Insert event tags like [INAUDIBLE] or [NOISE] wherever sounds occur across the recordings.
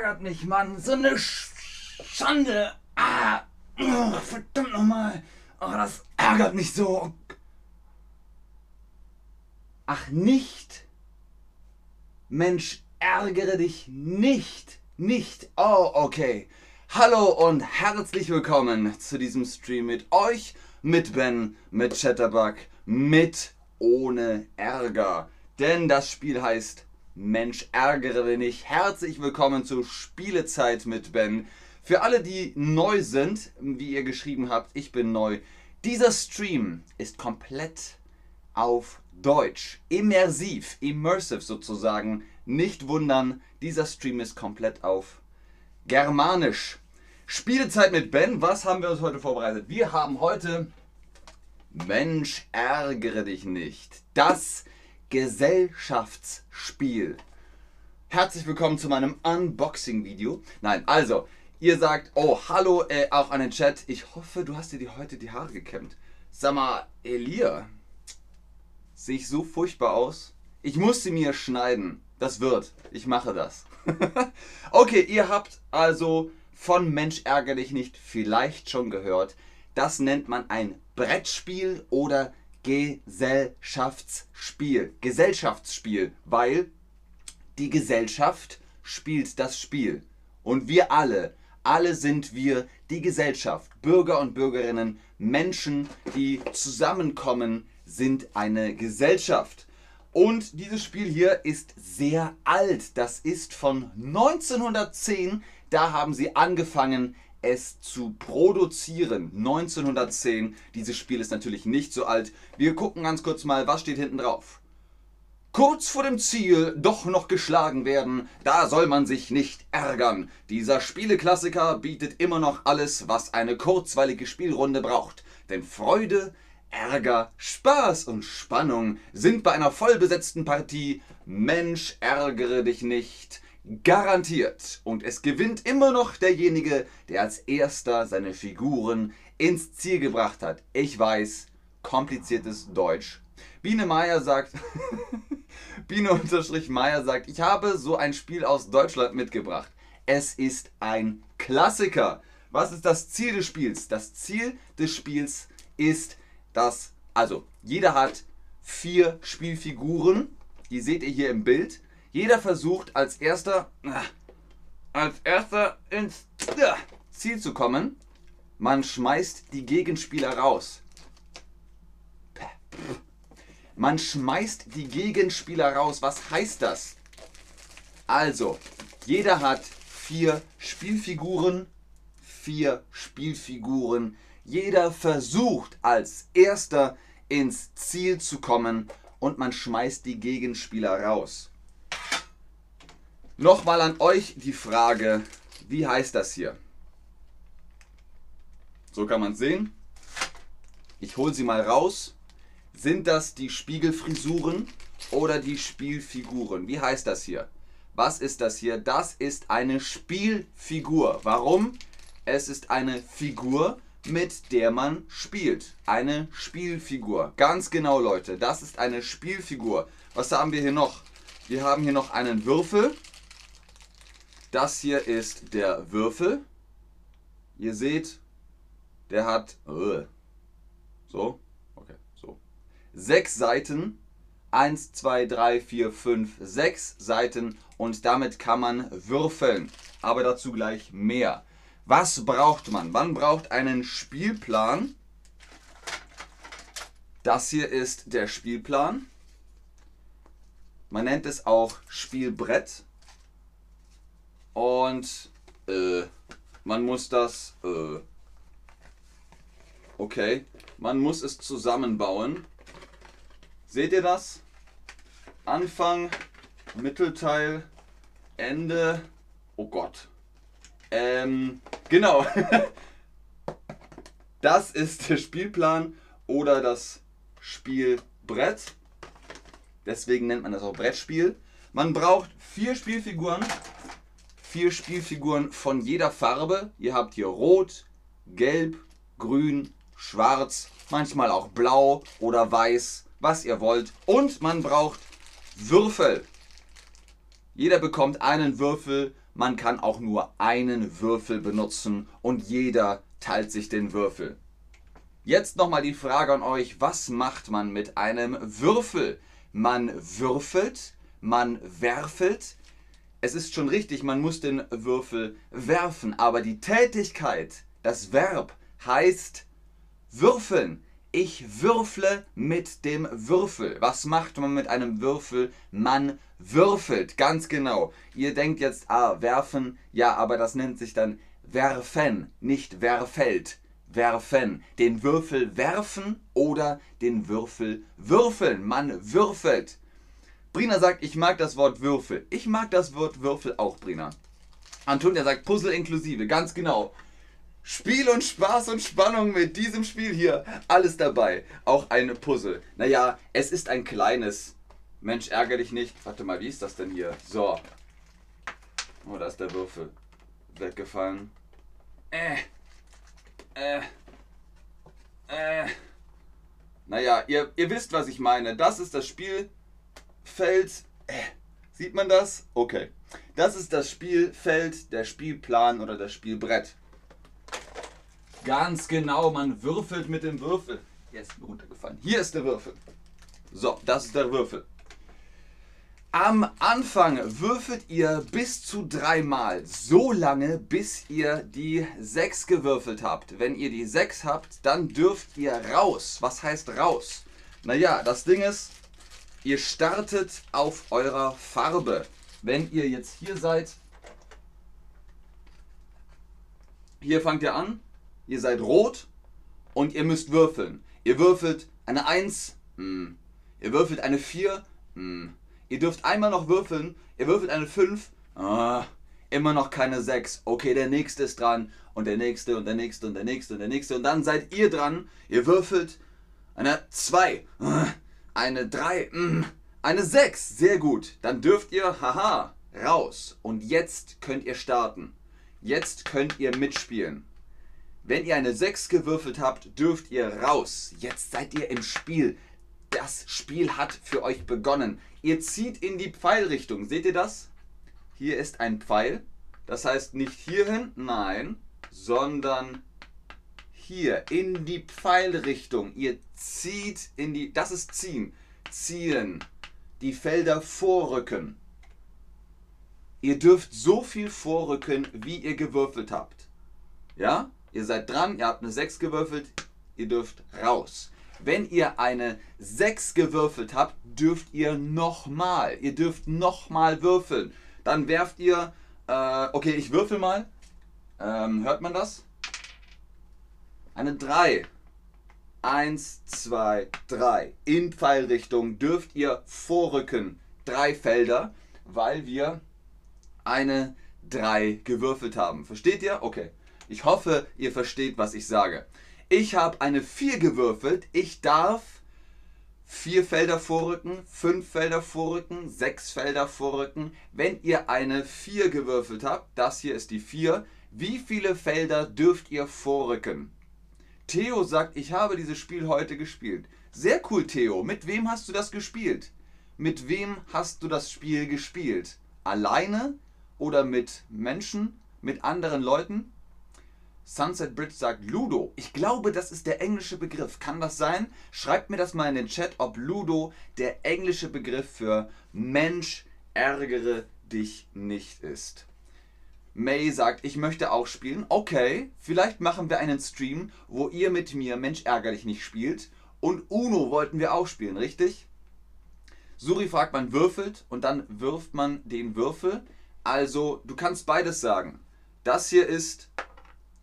ärgert mich, Mann. So eine Sch Schande. Ah, oh, verdammt nochmal. Oh, das ärgert mich so. Ach, nicht? Mensch, ärgere dich nicht. Nicht. Oh, okay. Hallo und herzlich willkommen zu diesem Stream mit euch, mit Ben, mit Chatterbug, mit ohne Ärger. Denn das Spiel heißt Mensch, ärgere dich nicht. Herzlich willkommen zu Spielezeit mit Ben. Für alle, die neu sind, wie ihr geschrieben habt, ich bin neu. Dieser Stream ist komplett auf Deutsch. Immersiv, immersive sozusagen. Nicht wundern, dieser Stream ist komplett auf Germanisch. Spielezeit mit Ben, was haben wir uns heute vorbereitet? Wir haben heute Mensch, ärgere dich nicht. Das Gesellschaftsspiel. Herzlich willkommen zu meinem Unboxing-Video. Nein, also, ihr sagt, oh, hallo, äh, auch an den Chat. Ich hoffe, du hast dir die, heute die Haare gekämmt. Sag mal, Elia, sehe ich so furchtbar aus? Ich muss sie mir schneiden. Das wird. Ich mache das. [LAUGHS] okay, ihr habt also von Mensch ärger dich nicht vielleicht schon gehört. Das nennt man ein Brettspiel oder Gesellschaftsspiel. Gesellschaftsspiel, weil die Gesellschaft spielt das Spiel. Und wir alle, alle sind wir die Gesellschaft. Bürger und Bürgerinnen, Menschen, die zusammenkommen, sind eine Gesellschaft. Und dieses Spiel hier ist sehr alt. Das ist von 1910. Da haben sie angefangen, es zu produzieren. 1910. Dieses Spiel ist natürlich nicht so alt. Wir gucken ganz kurz mal, was steht hinten drauf. Kurz vor dem Ziel doch noch geschlagen werden, da soll man sich nicht ärgern. Dieser Spieleklassiker bietet immer noch alles, was eine kurzweilige Spielrunde braucht. Denn Freude, Ärger, Spaß und Spannung sind bei einer vollbesetzten Partie Mensch ärgere dich nicht Garantiert. Und es gewinnt immer noch derjenige, der als erster seine Figuren ins Ziel gebracht hat. Ich weiß, kompliziertes Deutsch. Biene Meier sagt, [LAUGHS] Biene unterstrich Meier sagt, ich habe so ein Spiel aus Deutschland mitgebracht. Es ist ein Klassiker. Was ist das Ziel des Spiels? Das Ziel des Spiels ist, dass, also jeder hat vier Spielfiguren. Die seht ihr hier im Bild. Jeder versucht als erster, als erster ins Ziel zu kommen. Man schmeißt die Gegenspieler raus. Man schmeißt die Gegenspieler raus. Was heißt das? Also, jeder hat vier Spielfiguren. Vier Spielfiguren. Jeder versucht als erster ins Ziel zu kommen und man schmeißt die Gegenspieler raus. Nochmal an euch die Frage, wie heißt das hier? So kann man es sehen. Ich hole sie mal raus. Sind das die Spiegelfrisuren oder die Spielfiguren? Wie heißt das hier? Was ist das hier? Das ist eine Spielfigur. Warum? Es ist eine Figur, mit der man spielt. Eine Spielfigur. Ganz genau, Leute. Das ist eine Spielfigur. Was haben wir hier noch? Wir haben hier noch einen Würfel. Das hier ist der Würfel. Ihr seht, der hat uh, so, okay, so. Sechs Seiten. Eins, zwei, drei, vier, fünf, sechs Seiten und damit kann man würfeln. Aber dazu gleich mehr. Was braucht man? Man braucht einen Spielplan. Das hier ist der Spielplan. Man nennt es auch Spielbrett. Und äh, man muss das, äh, okay, man muss es zusammenbauen. Seht ihr das? Anfang, Mittelteil, Ende. Oh Gott. Ähm, genau. [LAUGHS] das ist der Spielplan oder das Spielbrett. Deswegen nennt man das auch Brettspiel. Man braucht vier Spielfiguren vier Spielfiguren von jeder Farbe. Ihr habt hier Rot, Gelb, Grün, Schwarz, manchmal auch Blau oder Weiß, was ihr wollt. Und man braucht Würfel. Jeder bekommt einen Würfel. man kann auch nur einen Würfel benutzen und jeder teilt sich den Würfel. Jetzt nochmal die Frage an euch, was macht man mit einem Würfel? Man würfelt, man werfelt. Es ist schon richtig, man muss den Würfel werfen, aber die Tätigkeit, das Verb heißt würfeln. Ich würfle mit dem Würfel. Was macht man mit einem Würfel? Man würfelt, ganz genau. Ihr denkt jetzt, ah, werfen, ja, aber das nennt sich dann werfen, nicht werfeld. Werfen. Den Würfel werfen oder den Würfel würfeln. Man würfelt. Brina sagt, ich mag das Wort Würfel. Ich mag das Wort Würfel auch, Brina. Antonia sagt Puzzle inklusive, ganz genau. Spiel und Spaß und Spannung mit diesem Spiel hier. Alles dabei. Auch eine Puzzle. Naja, es ist ein kleines. Mensch, ärgere dich nicht. Warte mal, wie ist das denn hier? So. Oh, da ist der Würfel. Weggefallen. Äh. Äh. Äh. Naja, ihr, ihr wisst, was ich meine. Das ist das Spielfeld. Äh. Sieht man das? Okay. Das ist das Spielfeld, der Spielplan oder das Spielbrett. Ganz genau, man würfelt mit dem Würfel. Der ist mir runtergefallen. Hier ist der Würfel. So, das ist der Würfel. Am Anfang würfelt ihr bis zu dreimal, so lange, bis ihr die 6 gewürfelt habt. Wenn ihr die 6 habt, dann dürft ihr raus. Was heißt raus? Naja, das Ding ist, ihr startet auf eurer Farbe. Wenn ihr jetzt hier seid, hier fangt ihr an, ihr seid rot und ihr müsst würfeln. Ihr würfelt eine 1, hm. ihr würfelt eine 4, hm. ihr dürft einmal noch würfeln, ihr würfelt eine 5, ah. immer noch keine 6. Okay, der nächste ist dran und der nächste und der nächste und der nächste und der nächste und dann seid ihr dran, ihr würfelt eine 2, ah. Eine 3, hm. eine 6, sehr gut. Dann dürft ihr, haha, raus und jetzt könnt ihr starten. Jetzt könnt ihr mitspielen. Wenn ihr eine 6 gewürfelt habt, dürft ihr raus. Jetzt seid ihr im Spiel. Das Spiel hat für euch begonnen. Ihr zieht in die Pfeilrichtung. Seht ihr das? Hier ist ein Pfeil. Das heißt nicht hierhin, nein, sondern hier in die Pfeilrichtung. Ihr zieht in die, das ist ziehen, ziehen, die Felder vorrücken. Ihr dürft so viel vorrücken, wie ihr gewürfelt habt. Ja? Ihr seid dran, ihr habt eine 6 gewürfelt, ihr dürft raus. Wenn ihr eine 6 gewürfelt habt, dürft ihr nochmal. Ihr dürft nochmal würfeln. Dann werft ihr, äh, okay, ich würfel mal. Ähm, hört man das? Eine 3. 1, 2, 3. In Pfeilrichtung dürft ihr vorrücken. Drei Felder, weil wir eine 3 gewürfelt haben. Versteht ihr? Okay. Ich hoffe, ihr versteht, was ich sage. Ich habe eine 4 gewürfelt. Ich darf vier Felder vorrücken, fünf Felder vorrücken, sechs Felder vorrücken. Wenn ihr eine 4 gewürfelt habt, das hier ist die 4, wie viele Felder dürft ihr vorrücken? Theo sagt, ich habe dieses Spiel heute gespielt. Sehr cool, Theo. Mit wem hast du das gespielt? Mit wem hast du das Spiel gespielt? Alleine oder mit Menschen, mit anderen Leuten? Sunset Bridge sagt Ludo. Ich glaube, das ist der englische Begriff. Kann das sein? Schreibt mir das mal in den Chat, ob Ludo der englische Begriff für Mensch, ärgere dich nicht ist. May sagt, ich möchte auch spielen. Okay, vielleicht machen wir einen Stream, wo ihr mit mir Mensch, ärgere dich nicht spielt. Und Uno wollten wir auch spielen, richtig? Suri fragt, man würfelt und dann wirft man den Würfel. Also, du kannst beides sagen. Das hier ist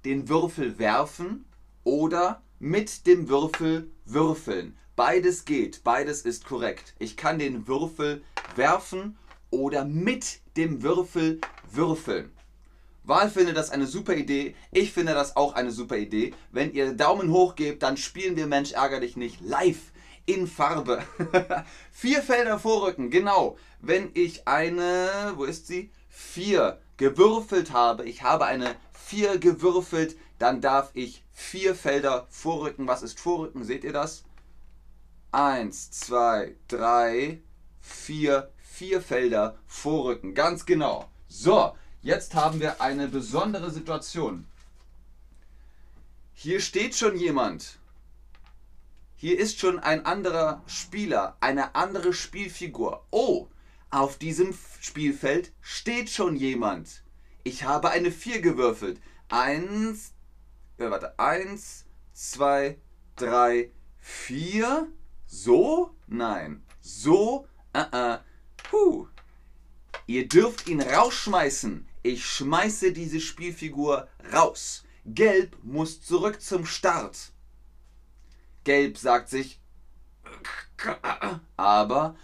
den Würfel werfen oder mit dem Würfel würfeln. Beides geht, beides ist korrekt. Ich kann den Würfel werfen oder mit dem Würfel würfeln. Wahl findet das eine super Idee. Ich finde das auch eine super Idee. Wenn ihr Daumen hoch gebt, dann spielen wir Mensch ärger dich nicht live in Farbe. [LAUGHS] Vier Felder vorrücken, genau. Wenn ich eine, wo ist sie? Vier gewürfelt habe, ich habe eine 4 gewürfelt, dann darf ich vier Felder vorrücken. Was ist vorrücken? Seht ihr das? 1, 2, 3, 4, vier Felder vorrücken. Ganz genau. So, Jetzt haben wir eine besondere Situation. Hier steht schon jemand. Hier ist schon ein anderer Spieler, eine andere Spielfigur. Oh, auf diesem Spielfeld steht schon jemand. Ich habe eine 4 gewürfelt. Eins, äh, warte, eins, zwei, drei, vier. So? Nein. So? Uh -uh. Puh. Ihr dürft ihn rausschmeißen. Ich schmeiße diese Spielfigur raus. Gelb muss zurück zum Start. Gelb sagt sich, aber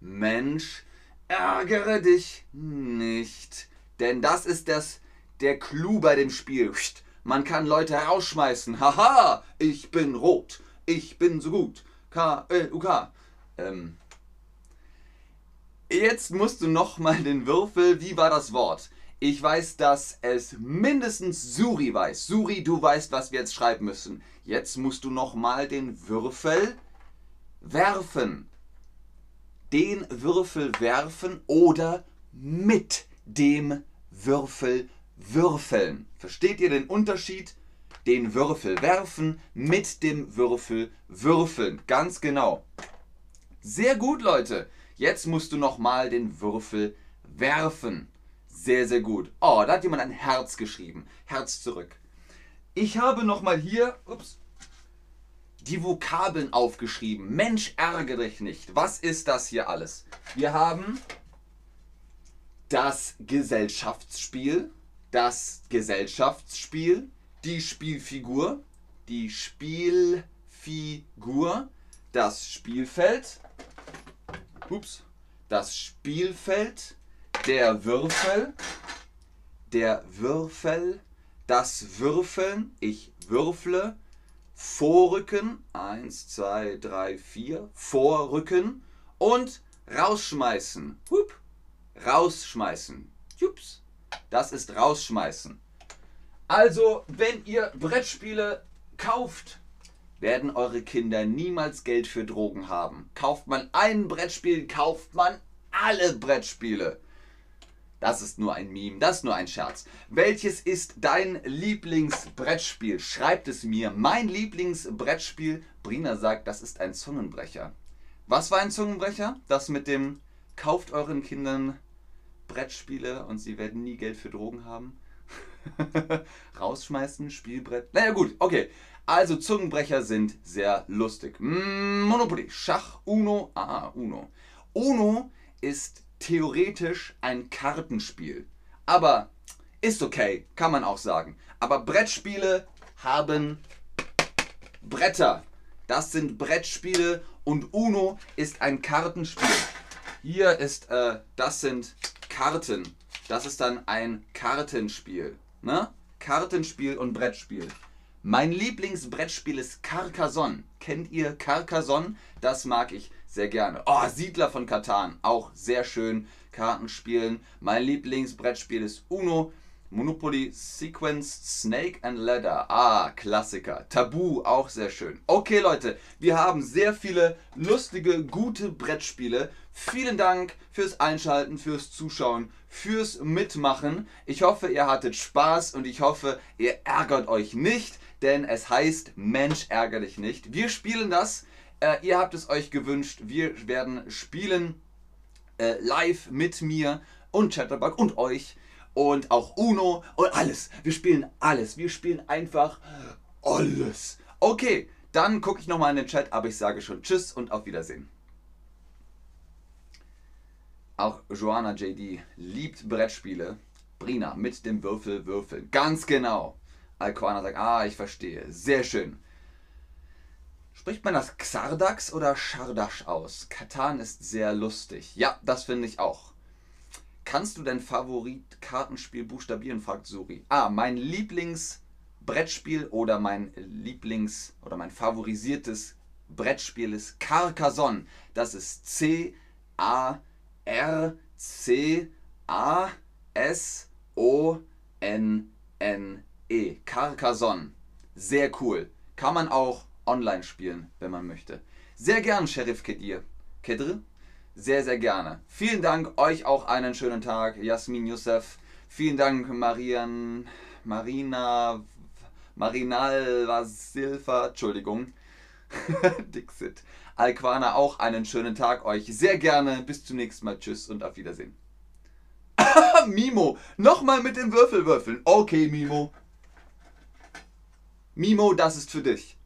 Mensch, ärgere dich nicht. Denn das ist das, der Clou bei dem Spiel. Man kann Leute rausschmeißen. Haha, ich bin rot. Ich bin so gut. K-L-U-K. Ähm. Jetzt musst du nochmal den Würfel. Wie war das Wort? Ich weiß, dass es mindestens Suri weiß. Suri, du weißt, was wir jetzt schreiben müssen. Jetzt musst du nochmal den Würfel werfen. Den Würfel werfen oder mit dem Würfel würfeln. Versteht ihr den Unterschied? Den Würfel werfen, mit dem Würfel würfeln. Ganz genau. Sehr gut, Leute. Jetzt musst du nochmal den Würfel werfen. Sehr, sehr gut. Oh, da hat jemand ein Herz geschrieben. Herz zurück. Ich habe nochmal hier ups, die Vokabeln aufgeschrieben. Mensch, ärgere dich nicht. Was ist das hier alles? Wir haben das Gesellschaftsspiel, das Gesellschaftsspiel, die Spielfigur, die Spielfigur, das Spielfeld, ups, das Spielfeld, der Würfel, der Würfel, das Würfeln, ich würfle, Vorrücken, 1, 2, 3, 4, Vorrücken und rausschmeißen. Hup rausschmeißen. Jups. Das ist rausschmeißen. Also, wenn ihr Brettspiele kauft, werden eure Kinder niemals Geld für Drogen haben. Kauft man ein Brettspiel, kauft man alle Brettspiele. Das ist nur ein Meme, das ist nur ein Scherz. Welches ist dein Lieblingsbrettspiel? Schreibt es mir. Mein Lieblingsbrettspiel, Brina sagt, das ist ein Zungenbrecher. Was war ein Zungenbrecher? Das mit dem kauft euren Kindern Brettspiele und sie werden nie Geld für Drogen haben. [LAUGHS] Rausschmeißen, Spielbrett. Naja, gut, okay. Also Zungenbrecher sind sehr lustig. Mm, Monopoly, Schach, Uno, ah, Uno. Uno ist theoretisch ein Kartenspiel. Aber ist okay, kann man auch sagen. Aber Brettspiele haben Bretter. Das sind Brettspiele und Uno ist ein Kartenspiel. Hier ist, äh, das sind Karten. Das ist dann ein Kartenspiel. Ne? Kartenspiel und Brettspiel. Mein Lieblingsbrettspiel ist Carcassonne. Kennt ihr Carcassonne? Das mag ich sehr gerne. Oh, Siedler von Katan. Auch sehr schön. Kartenspielen. Mein Lieblingsbrettspiel ist Uno. Monopoly Sequence Snake and Ladder. Ah, Klassiker. Tabu, auch sehr schön. Okay, Leute, wir haben sehr viele lustige, gute Brettspiele. Vielen Dank fürs Einschalten, fürs Zuschauen, fürs Mitmachen. Ich hoffe, ihr hattet Spaß und ich hoffe, ihr ärgert euch nicht, denn es heißt Mensch, ärger dich nicht. Wir spielen das. Äh, ihr habt es euch gewünscht. Wir werden spielen äh, live mit mir und Chatterbug und euch und auch Uno und alles. Wir spielen alles. Wir spielen einfach alles. Okay, dann gucke ich nochmal in den Chat, aber ich sage schon Tschüss und auf Wiedersehen. Auch Joanna JD liebt Brettspiele. Brina mit dem Würfel würfeln. Ganz genau. Alquana sagt, ah, ich verstehe. Sehr schön. Spricht man das Xardax oder Shardash aus? Katan ist sehr lustig. Ja, das finde ich auch. Kannst du dein Favorit-Kartenspiel buchstabieren? fragt Suri. Ah, mein Lieblingsbrettspiel oder mein Lieblings- oder mein favorisiertes Brettspiel ist Carcassonne. Das ist C-A-R-C-A-S-O-N-N-E. Carcassonne. Sehr cool. Kann man auch online spielen, wenn man möchte. Sehr gern, Sheriff Kedir. Kedr? Sehr, sehr gerne. Vielen Dank, euch auch einen schönen Tag. Jasmin Youssef. Vielen Dank, Marian, Marina, Marinal Vasilva, Entschuldigung. [LAUGHS] Dixit. Alquana auch einen schönen Tag euch. Sehr gerne. Bis zum nächsten Mal. Tschüss und auf Wiedersehen. [LAUGHS] Mimo, nochmal mit dem Würfelwürfeln. Okay, Mimo. Mimo, das ist für dich.